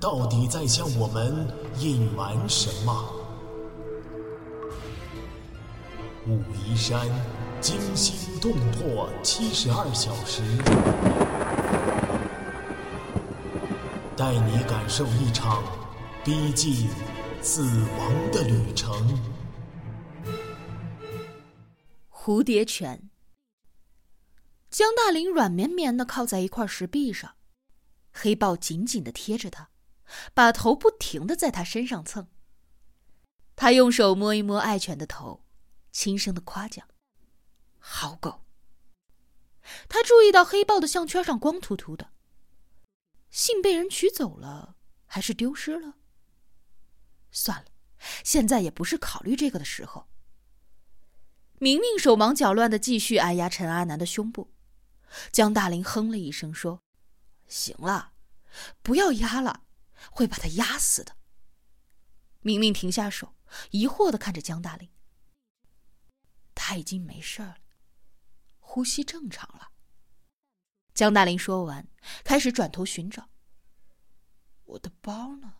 到底在向我们隐瞒什么？武夷山惊心动魄七十二小时，带你感受一场逼近死亡的旅程。蝴蝶泉。江大林软绵绵的靠在一块石壁上，黑豹紧紧的贴着他，把头不停的在他身上蹭。他用手摸一摸爱犬的头，轻声的夸奖：“好狗。”他注意到黑豹的项圈上光秃秃的，信被人取走了，还是丢失了？算了，现在也不是考虑这个的时候。明明手忙脚乱的继续按压陈阿南的胸部，江大林哼了一声说：“行了，不要压了，会把他压死的。”明明停下手，疑惑的看着江大林。他已经没事了，呼吸正常了。江大林说完，开始转头寻找。我的包呢？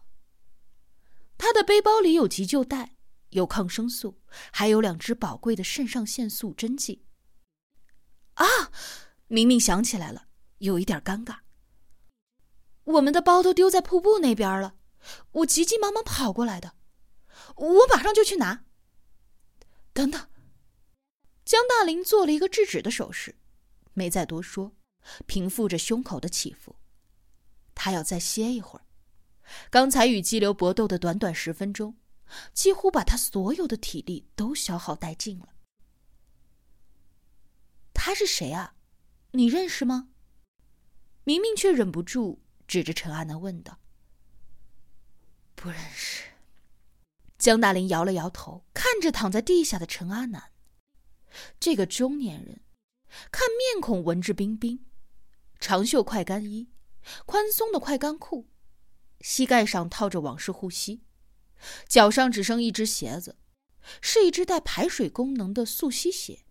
他的背包里有急救袋。有抗生素，还有两支宝贵的肾上腺素针剂。啊！明明想起来了，有一点尴尬。我们的包都丢在瀑布那边了，我急急忙忙跑过来的，我马上就去拿。等等，江大林做了一个制止的手势，没再多说，平复着胸口的起伏。他要再歇一会儿，刚才与激流搏斗的短短十分钟。几乎把他所有的体力都消耗殆尽了。他是谁啊？你认识吗？明明却忍不住指着陈阿南问道：“不认识。”江大林摇了摇头，看着躺在地下的陈阿南。这个中年人，看面孔文质彬彬，长袖快干衣，宽松的快干裤，膝盖上套着网式护膝。脚上只剩一只鞋子，是一只带排水功能的速吸鞋。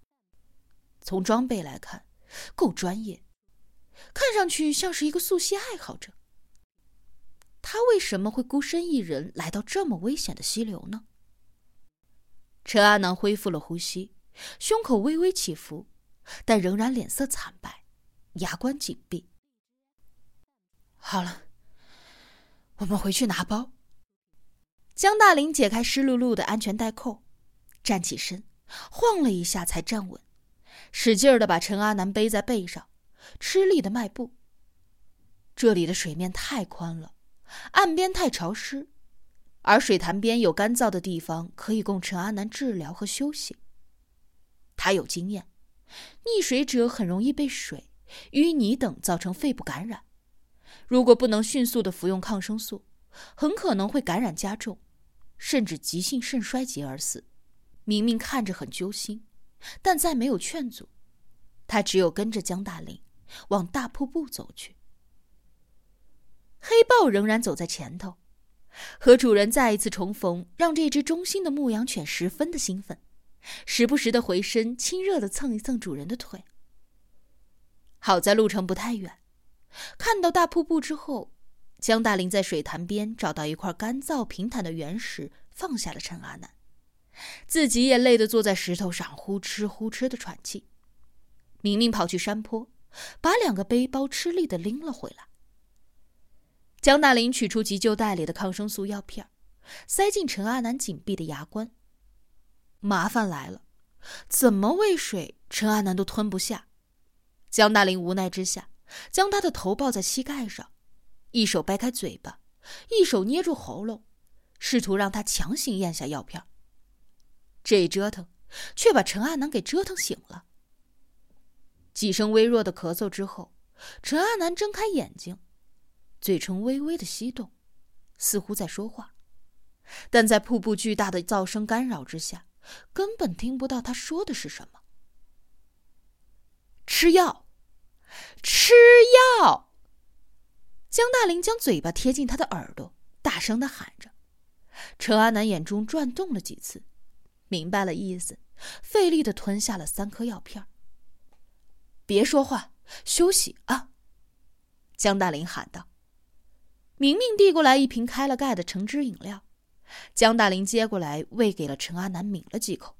从装备来看，够专业，看上去像是一个速吸爱好者。他为什么会孤身一人来到这么危险的溪流呢？陈阿南恢复了呼吸，胸口微微起伏，但仍然脸色惨白，牙关紧闭。好了，我们回去拿包。江大林解开湿漉漉的安全带扣，站起身，晃了一下才站稳，使劲儿的把陈阿南背在背上，吃力的迈步。这里的水面太宽了，岸边太潮湿，而水潭边有干燥的地方可以供陈阿南治疗和休息。他有经验，溺水者很容易被水、淤泥等造成肺部感染，如果不能迅速的服用抗生素，很可能会感染加重。甚至急性肾衰竭而死。明明看着很揪心，但再没有劝阻，他只有跟着江大林往大瀑布走去。黑豹仍然走在前头，和主人再一次重逢，让这只忠心的牧羊犬十分的兴奋，时不时的回身亲热的蹭一蹭主人的腿。好在路程不太远，看到大瀑布之后。江大林在水潭边找到一块干燥平坦的原石，放下了陈阿南，自己也累得坐在石头上呼哧呼哧的喘气。明明跑去山坡，把两个背包吃力的拎了回来。江大林取出急救袋里的抗生素药片，塞进陈阿南紧闭的牙关。麻烦来了，怎么喂水，陈阿南都吞不下。江大林无奈之下，将他的头抱在膝盖上。一手掰开嘴巴，一手捏住喉咙，试图让他强行咽下药片。这一折腾，却把陈阿南给折腾醒了。几声微弱的咳嗽之后，陈阿南睁开眼睛，嘴唇微微的翕动，似乎在说话，但在瀑布巨大的噪声干扰之下，根本听不到他说的是什么。吃药，吃药！江大林将嘴巴贴近他的耳朵，大声的喊着。陈阿南眼中转动了几次，明白了意思，费力的吞下了三颗药片。别说话，休息啊！江大林喊道。明明递过来一瓶开了盖的橙汁饮料，江大林接过来喂给了陈阿南，抿了几口，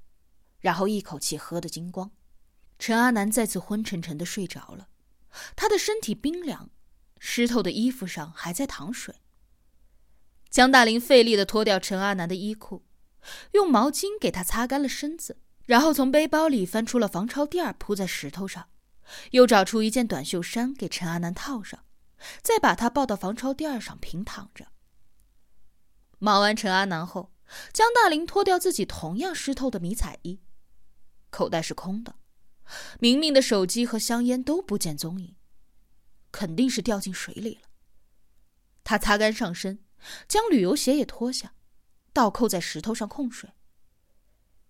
然后一口气喝得精光。陈阿南再次昏沉沉的睡着了，他的身体冰凉，湿透的衣服上还在淌水。江大林费力的脱掉陈阿南的衣裤，用毛巾给他擦干了身子，然后从背包里翻出了防潮垫铺在石头上，又找出一件短袖衫给陈阿南套上。再把他抱到防潮垫上平躺着。忙完陈阿南后，江大林脱掉自己同样湿透的迷彩衣，口袋是空的，明明的手机和香烟都不见踪影，肯定是掉进水里了。他擦干上身，将旅游鞋也脱下，倒扣在石头上控水。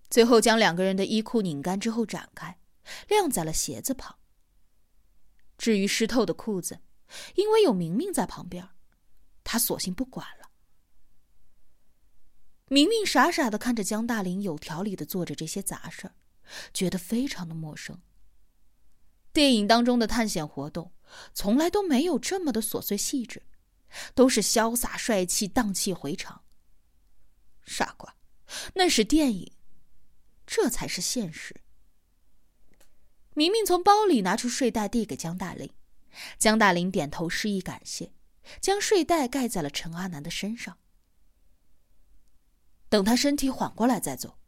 最后将两个人的衣裤拧干之后展开，晾在了鞋子旁。至于湿透的裤子。因为有明明在旁边，他索性不管了。明明傻傻的看着江大林有条理的做着这些杂事儿，觉得非常的陌生。电影当中的探险活动从来都没有这么的琐碎细致，都是潇洒帅气、荡气回肠。傻瓜，那是电影，这才是现实。明明从包里拿出睡袋递给江大林。江大林点头示意感谢，将睡袋盖在了陈阿南的身上。等他身体缓过来再走。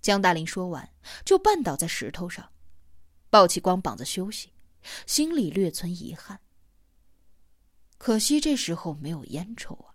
江大林说完，就绊倒在石头上，抱起光膀子休息，心里略存遗憾。可惜这时候没有烟抽啊。